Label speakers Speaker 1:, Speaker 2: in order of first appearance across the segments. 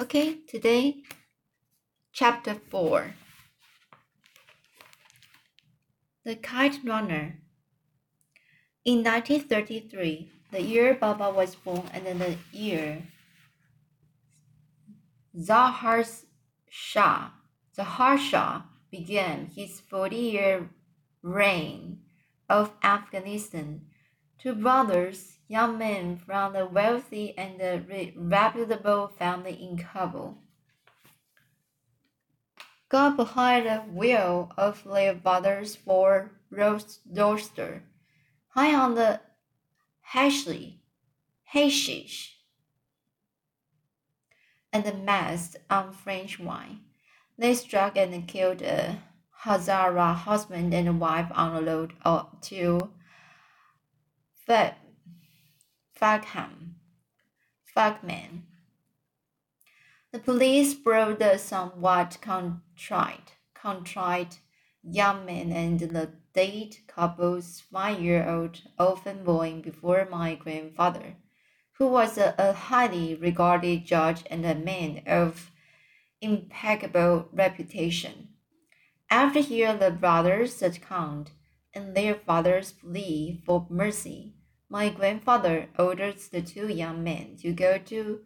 Speaker 1: Okay, today, chapter 4 The Kite Runner. In 1933, the year Baba was born, and then the year Zahir Shah, Zahir Shah began his 40 year reign of Afghanistan. Two brothers, young men from the wealthy and reputable family in Kabul, got behind the wheel of their father's Ford Roadster, high on the hashish, hashish and the amassed on French wine. They struck and killed a Hazara husband and wife on the road to Fagham. Fagman. The police brought the somewhat contrite, contrite young man and the date couple's five-year-old orphan boy before my grandfather, who was a, a highly regarded judge and a man of impeccable reputation. After hearing the brothers' account and their father's plea for mercy, my grandfather ordered the two young men to go to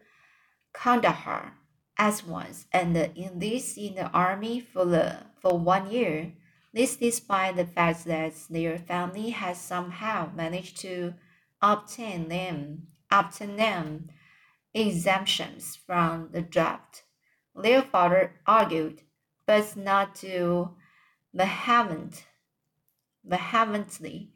Speaker 1: Kandahar at once and enlist in the army for, the, for one year. This despite the fact that their family has somehow managed to obtain them, obtain them exemptions from the draft. Their father argued, but not too vehement, vehemently.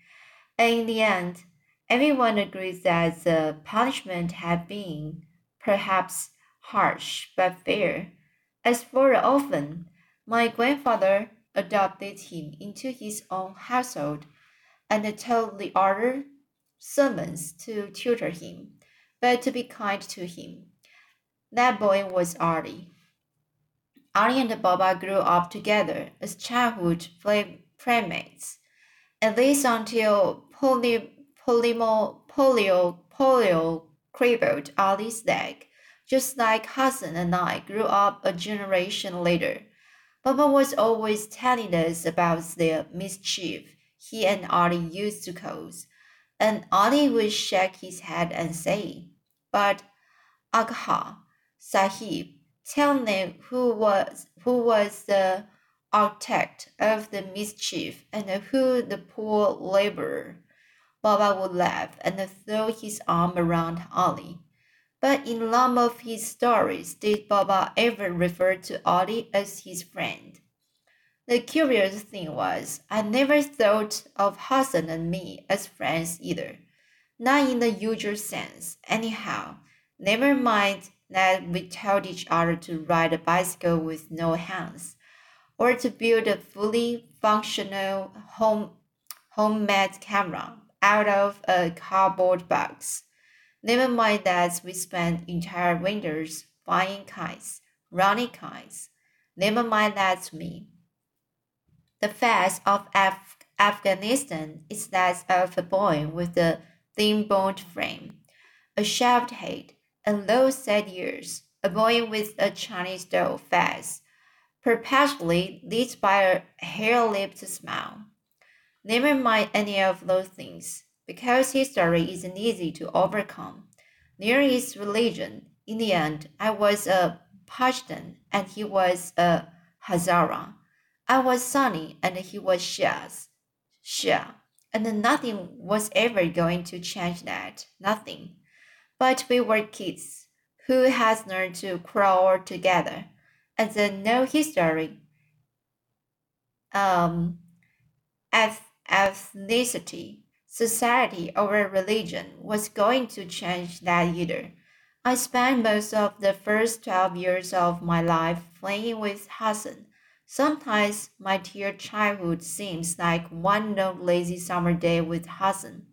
Speaker 1: And in the end, Everyone agrees that the punishment had been perhaps harsh but fair. As for the orphan, my grandfather adopted him into his own household and told the other servants to tutor him, but to be kind to him. That boy was Ali. Ali and Baba grew up together as childhood playmates, at least until poly polio, polio, polio crippled Ali's leg, just like Hassan and I grew up a generation later. Papa was always telling us about the mischief he and Ali used to cause, and Ali would shake his head and say, But Agha, Sahib, tell me who was who was the architect of the mischief and who the poor laborer. Baba would laugh and throw his arm around Ali. But in none of his stories did Baba ever refer to Ali as his friend. The curious thing was, I never thought of Hassan and me as friends either. Not in the usual sense, anyhow. Never mind that we told each other to ride a bicycle with no hands, or to build a fully functional home homemade camera out of a cardboard box. Never mind that we spent entire winters flying kites, running kites. Never mind that me. The face of Af- Afghanistan is that of a boy with a thin boned frame, a shaved head, and low set ears, a boy with a Chinese doll face, perpetually lit by a hair-lipped smile. Never mind any of those things, because history isn't easy to overcome. Near his religion, in the end, I was a Pashtun and he was a Hazara. I was Sunni and he was Shia. Shia. And nothing was ever going to change that. Nothing. But we were kids who has learned to crawl together. And then no history. Um, as ethnicity, society, or religion was going to change that either. I spent most of the first 12 years of my life playing with Hassan. Sometimes my dear childhood seems like one long lazy summer day with Hassan,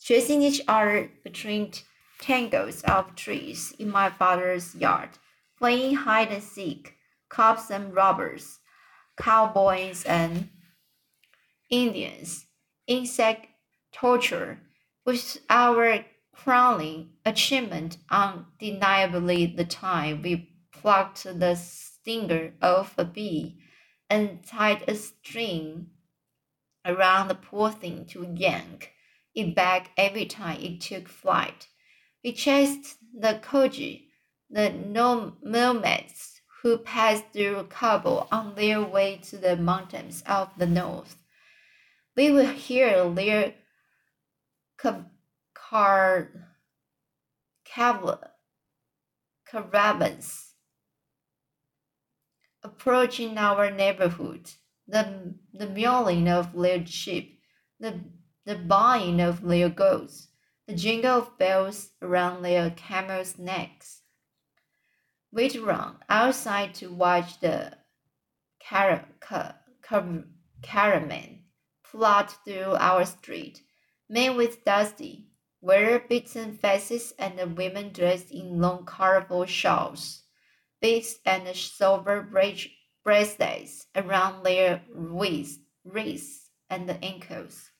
Speaker 1: chasing each other between tangles of trees in my father's yard, playing hide and seek, cops and robbers, cowboys and Indians, insect torture, was our crowning achievement undeniably the time we plucked the stinger of a bee and tied a string around the poor thing to yank it back every time it took flight. We chased the Kuchi, the nomads who passed through Kabul on their way to the mountains of the north. We would hear their car caravans approaching our neighborhood, the, the mewing of their sheep, the, the buying of their goats, the jingle of bells around their camels' necks. We'd run outside to watch the car- car- car- caravan plod through our street, men with dusty, weather-beaten faces and women dressed in long colorful shawls, beads and silver bracelets around their wrists, wrists and ankles.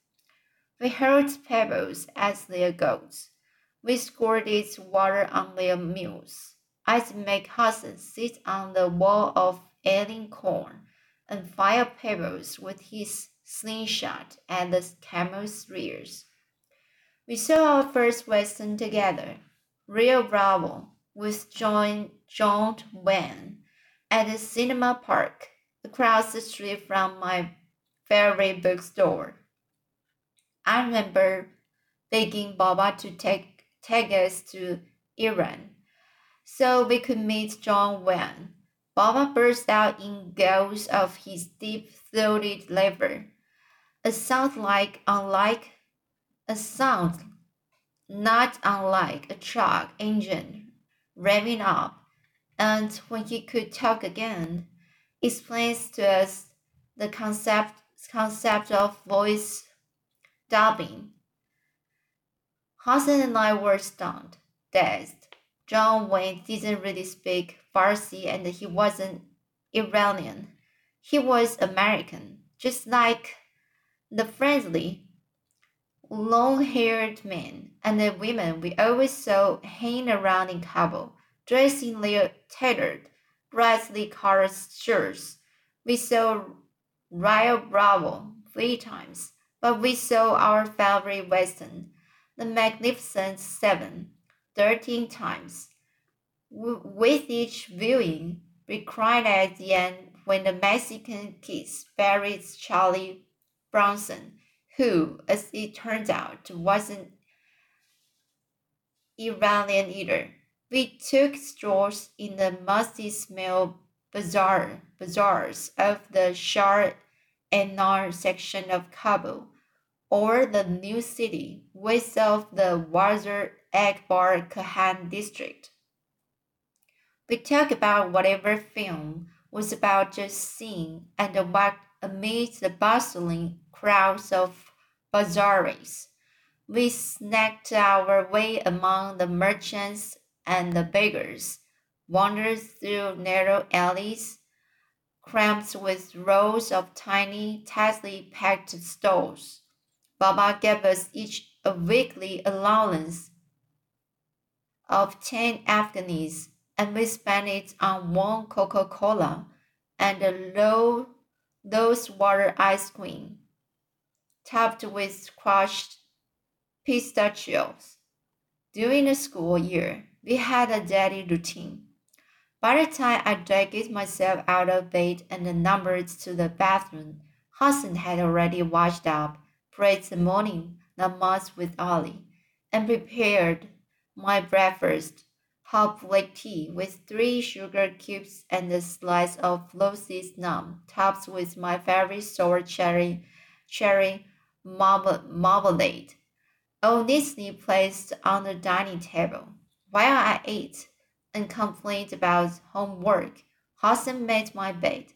Speaker 1: We hurled pebbles at their goats. We squirted water on their mules. I'd make Hassan sit on the wall of ailing corn and fire pebbles with his slingshot at the camel's rears. We saw our first Western together, Rio Bravo, with John, John Wayne, at the cinema park across the street from my favorite bookstore. I remember begging Baba to take, take us to Iran so we could meet John Wayne. Baba burst out in gulls of his deep throated labor, a sound like unlike a sound not unlike a truck engine revving up, and when he could talk again, explains to us the concept concept of voice dubbing. Hassan and I were stunned, dazed. John Wayne didn't really speak Farsi and he wasn't Iranian. He was American, just like the friendly, long haired men and the women we always saw hanging around in Kabul, dressed in their tailored, brightly colored shirts. We saw Rio Bravo three times, but we saw our favorite Western, the Magnificent Seven, thirteen times. With each viewing, we cried at the end when the Mexican kids buried Charlie Bronson who, as it turns out, wasn't Iranian either. We took strolls in the musty smell bazaar, bazaars of the Shah and Nar section of Kabul, or the new city west of the Wazir Akbar Khan district. We talked about whatever film was about just seeing and walked amidst the bustling crowds of bazaars. We snacked our way among the merchants and the beggars, wandered through narrow alleys, crammed with rows of tiny, tightly packed stalls. Baba gave us each a weekly allowance of 10 Afghans, and we spent it on one Coca Cola and a low, rose water ice cream topped with crushed pistachios. During the school year, we had a daily routine. By the time I dragged myself out of bed and numbered to the bathroom, Hassan had already washed up, prayed the morning namaz with Ali, and prepared my breakfast hot black tea with three sugar cubes and a slice of Losis num, topped with my favorite sour cherry, cherry marmalade, all neatly placed on the dining table. While I ate and complained about homework, Hassan made my bed,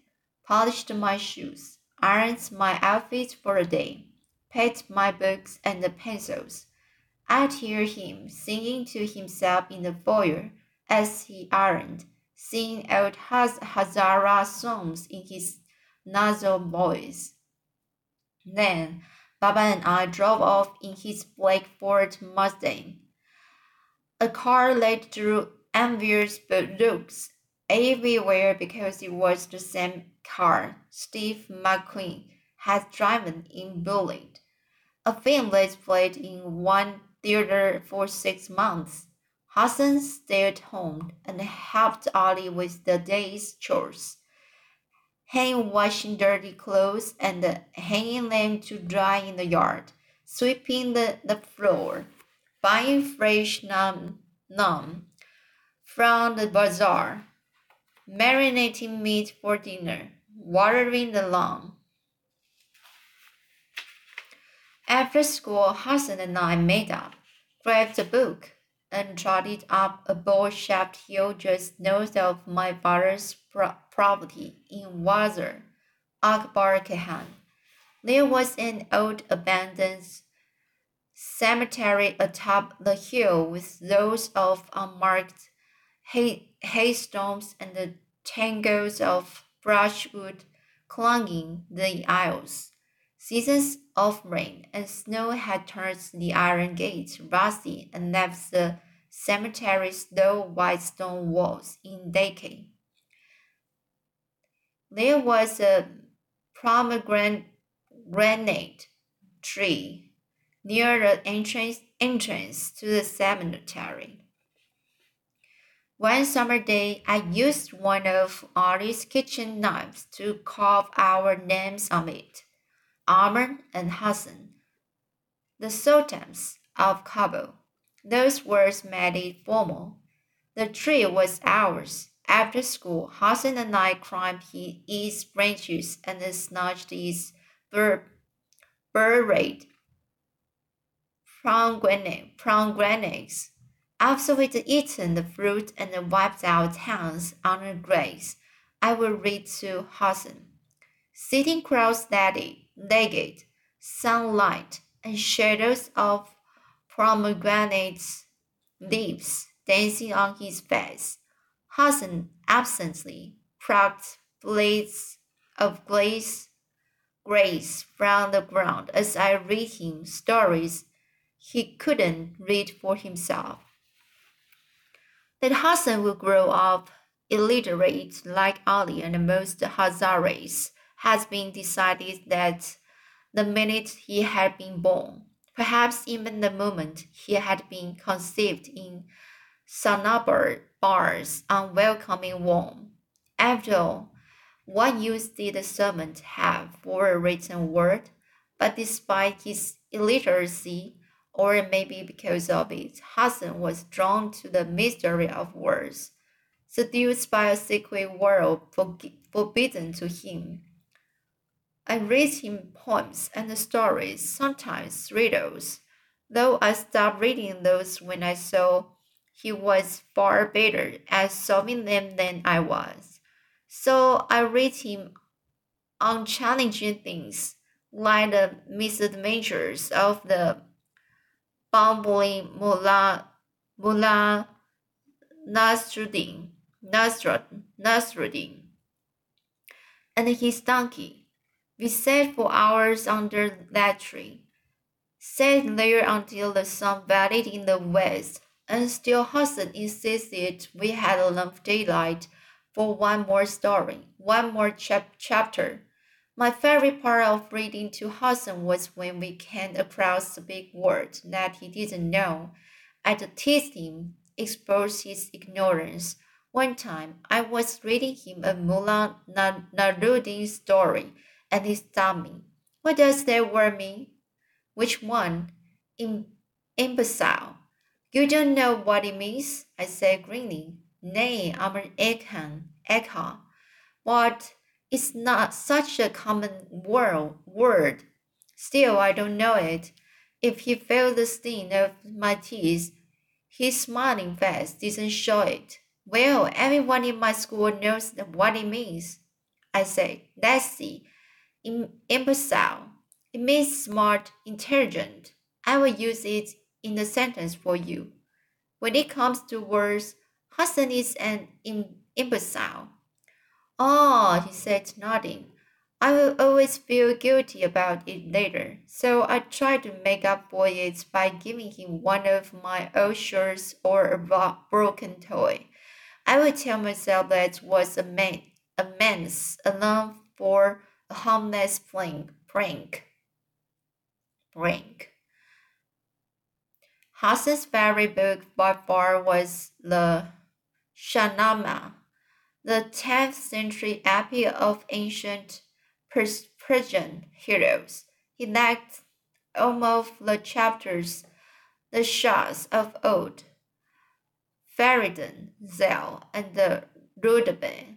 Speaker 1: polished my shoes, ironed my outfit for the day, packed my books and the pencils. I'd hear him singing to himself in the foyer as he ironed, singing old Hazara songs in his nasal voice. Then Baba and I drove off in his black Ford Mustang. A car led through envious looks everywhere because it was the same car Steve McQueen had driven in Bullitt, a film that played in one theater for six months. Hassan stayed home and helped Ali with the day's chores, hand washing dirty clothes and hanging them to dry in the yard, sweeping the, the floor, buying fresh naan, naan from the bazaar, marinating meat for dinner, watering the lawn. After school, Hassan and I made up, grabbed a book, and trotted up a bowl-shaped hill just north of my father's pro- property in Wazir, Akbar Khan. There was an old abandoned cemetery atop the hill with rows of unmarked hay- haystones and the tangles of brushwood clinging the aisles. Seasons of rain and snow had turned the iron gates rusty and left the cemetery's low white stone walls in decay. There was a pomegranate tree near the entrance, entrance to the cemetery. One summer day, I used one of Ali's kitchen knives to carve our names on it. Amir and Hassan, the sultans of Kabul. Those words made it formal. The tree was ours. After school, Hassan and I climbed its branches and snatched its bur- buried pomegranates. After we'd eaten the fruit and wiped our tongues on the grass, I would read to Hassan. Sitting cross-legged, legged, sunlight, and shadows of pomegranate leaves dancing on his face. Hassan absently plucked blades of glaze, grace from the ground as I read him stories he couldn't read for himself. That Hassan would grow up illiterate like Ali and most Hazaris has been decided that the minute he had been born, perhaps even the moment he had been conceived in Sanaubar bar's unwelcoming womb. After all, what use did the servant have for a written word? But despite his illiteracy, or maybe because of it, Hassan was drawn to the mystery of words, seduced by a secret world forbidden to him. I read him poems and stories, sometimes riddles, though I stopped reading those when I saw he was far better at solving them than I was. So I read him unchallenging things, like the misadventures of the bumbling Mullah, Mullah Nasruddin, Nasruddin, and his donkey we sat for hours under that tree, sat there until the sun vanished in the west, and still Hassan insisted we had enough daylight for one more story, one more chap- chapter. My favorite part of reading to Hassan was when we came across a big word that he didn't know. I'd tease him, expose his ignorance. One time, I was reading him a Mullah Nasruddin story and stopped me. What does that word mean? Which one? Im- imbecile. You don't know what it means? I said, grinning. Nay, I'm an Ekhan, Ekha. But it's not such a common word, word. Still, I don't know it. If he felt the sting of my teeth, his smiling face didn't show it. Well, everyone in my school knows what it means. I said, let's see imbecile. It means smart, intelligent. I will use it in the sentence for you. When it comes to words, Hassan is an imbecile. Oh, he said, nodding. I will always feel guilty about it later, so I try to make up for it by giving him one of my old shirts or a broken toy. I would tell myself that was a man, a man's alarm for harmless prank. Prank. Prank. Hassan's favorite book by far was the Shahnameh, the 10th century epic of ancient Persian heroes. He liked almost the chapters, the Shahs of old, Faridun, Zal, and the Rudabeh.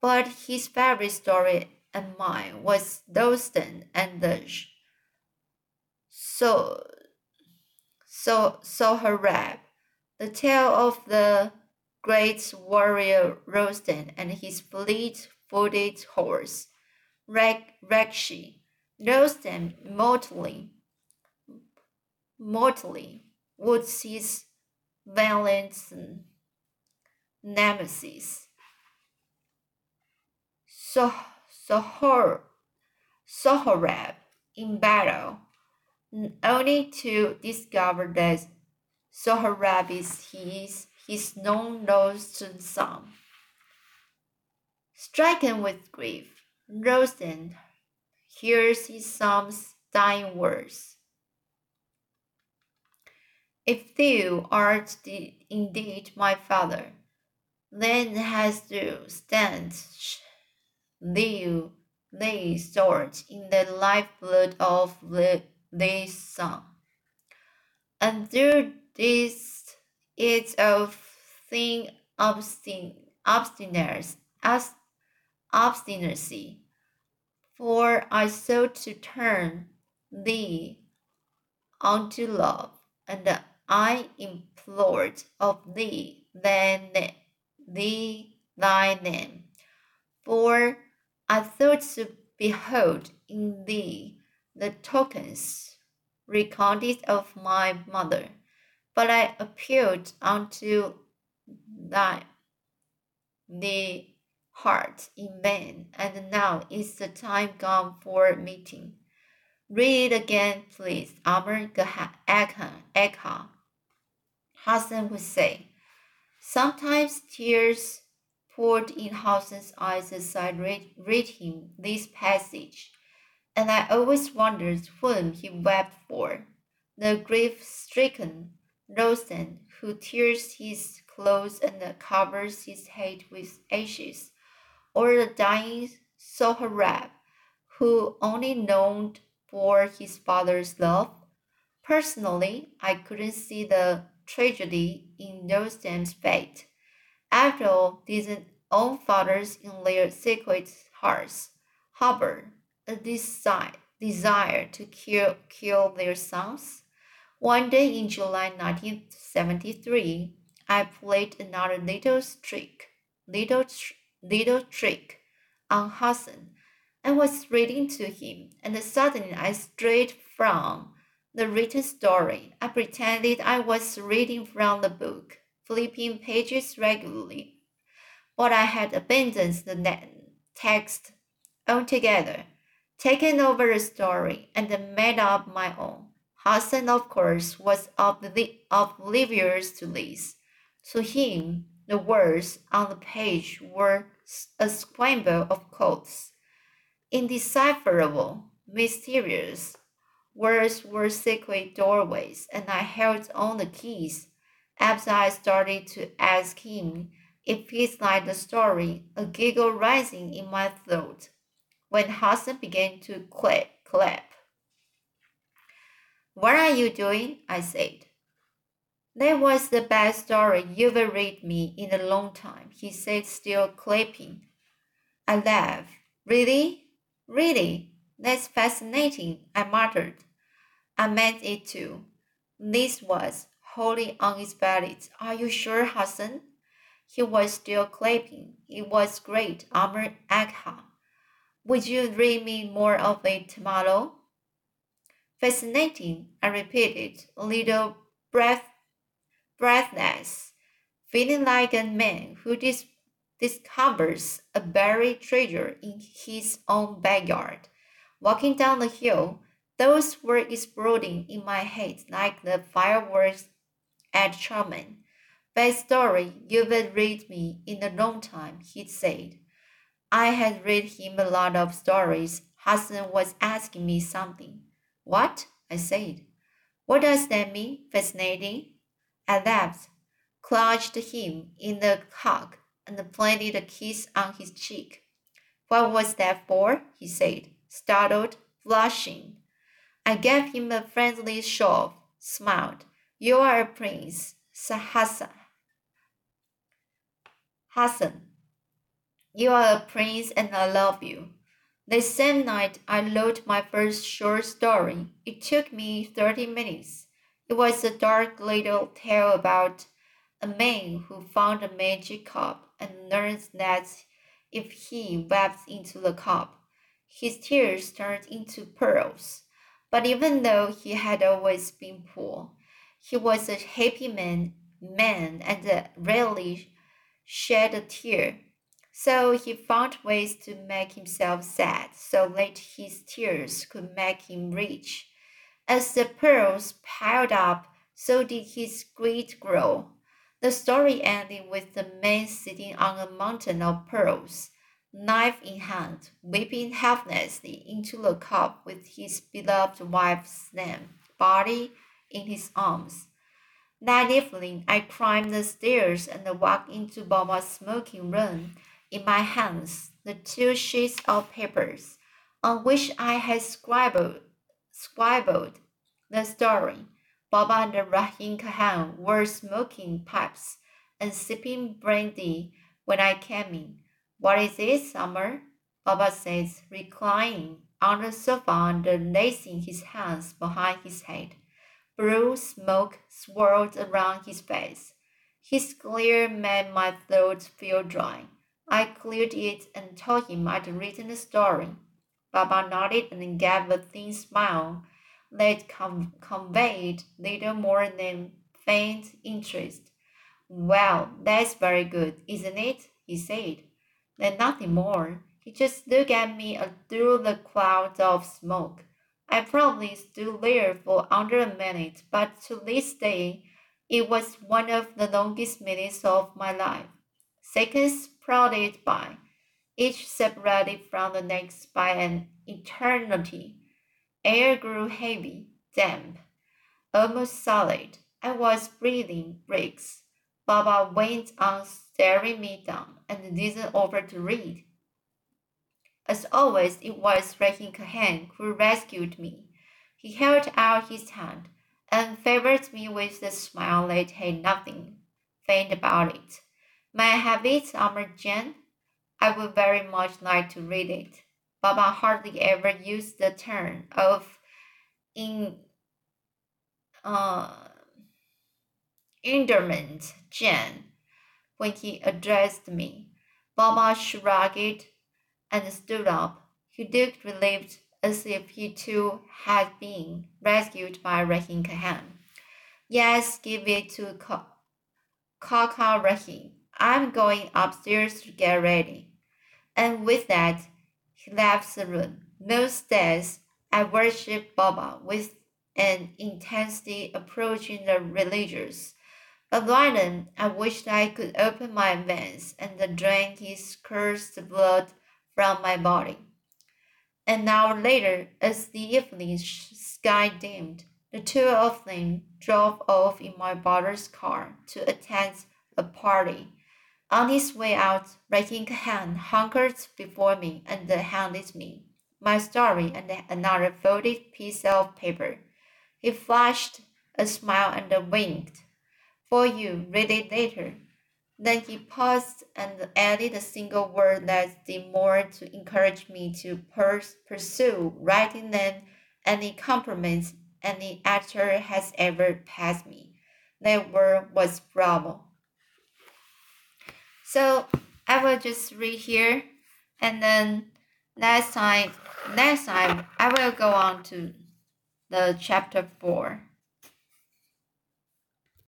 Speaker 1: But his favorite story and mine was Rostam and the so so Sohrab, the tale of the great warrior Rostam and his fleet-footed horse, Rakshi. Rostam mortally, mortally would seize valiant nemesis. So, Sohor, in battle only to discover that Sohrab is his, his non-lost son. Stricken with grief, Rostam hears his son's dying words. If thou art indeed my father, then hast thou stand thou thy sword in the lifeblood of the this song. And through this it's of thing obstin obstinacy, for I sought to turn thee unto love, and I implored of thee then thee thy name, for I thought to behold in thee the tokens recounted of my mother, but I appealed unto thy the heart in vain, and now is the time gone for meeting. Read again, please, Amir Ekha. Hassan would say. Sometimes tears poured in Hassan's eyes as I read, read him this passage and I always wondered whom he wept for the grief stricken Rostam, who tears his clothes and covers his head with ashes, or the dying Sohrab, who only longed for his father's love. Personally, I couldn't see the tragedy in Rostam's fate. After all, own fathers in their secret hearts harbor a desire, desire to kill, kill their sons. One day in July 1973, I played another little trick, little, little trick on Hassan. I was reading to him, and suddenly I strayed from the written story. I pretended I was reading from the book, flipping pages regularly, but I had abandoned the text altogether taken over the story and made up my own. Hassan, of course, was oblivious to this. To him, the words on the page were a scramble of codes. Indecipherable, mysterious. Words were secret doorways, and I held on the keys. As I started to ask him if he's like the story, a giggle rising in my throat when Hassan began to clap. clap. What are you doing? I said. That was the best story you ever read me in a long time, he said, still clapping. I laughed. Really? Really? That's fascinating, I muttered. I meant it too. This was wholly unexpected. Are you sure, Hassan? He was still clapping. It was great, Amir Ekha. Would you read me more of it tomorrow? Fascinating, I repeated, a little breath, breathless, feeling like a man who dis- discovers a buried treasure in his own backyard. Walking down the hill, those were exploding in my head like the fireworks at Chaman. Best story you will read me in a long time, he said. I had read him a lot of stories. Hassan was asking me something. What? I said. What does that mean? Fascinating. I laughed, clutched him in the hug, and planted a kiss on his cheek. What was that for? he said, startled, flushing. I gave him a friendly shove, smiled. You are a prince, Hassan. Hassan. You are a prince and I love you. The same night I wrote my first short story. It took me 30 minutes. It was a dark little tale about a man who found a magic cup and learns that if he wept into the cup, his tears turned into pearls. But even though he had always been poor, he was a happy man, man and rarely shed a tear. So he found ways to make himself sad so that his tears could make him rich. As the pearls piled up, so did his greed grow. The story ended with the man sitting on a mountain of pearls, knife in hand, weeping helplessly into the cup with his beloved wife's name, body in his arms. That evening, I climbed the stairs and walked into Baba's smoking room in my hands the two sheets of papers on which I had scribbled, scribbled the story. Baba and Rahim Khan were smoking pipes and sipping brandy when I came in. What is it, Summer? Baba says, reclining on the sofa and lacing his hands behind his head. Blue smoke swirled around his face. His glare made my throat feel dry. I cleared it and told him I'd written a story. Baba nodded and gave a thin smile that com- conveyed little more than faint interest. Well, that's very good, isn't it? he said. Then nothing more. He just looked at me through the cloud of smoke. I probably stood there for under a minute, but to this day, it was one of the longest minutes of my life. Seconds plodded by, each separated from the next by an eternity. Air grew heavy, damp, almost solid. I was breathing bricks. Baba went on staring me down and didn't offer to read. As always, it was Rahim Khan who rescued me. He held out his hand and favored me with a smile that had nothing faint about it. May I have it, Jan? I would very much like to read it. Baba hardly ever used the term of in uh, endearment, Jan, when he addressed me. Baba shrugged and stood up. He looked relieved as if he too had been rescued by Rahim Khan. Yes, give it to Kaka Rahim. I'm going upstairs to get ready. And with that, he left the room. Days, I worship Baba with an intensity approaching the religious. But right then, I wished I could open my veins and drain his cursed blood from my body. An hour later, as the evening sky dimmed, the two of them drove off in my brother's car to attend a party on his way out, Rahim Khan hunkered before me and handed me my story and another folded piece of paper. He flashed a smile and winked. For you, read it later. Then he paused and added a single word that did more to encourage me to pers- pursue writing than any compliments any actor has ever passed me. That word was bravo. So I will just read here and then next time next time I will go on to the chapter 4.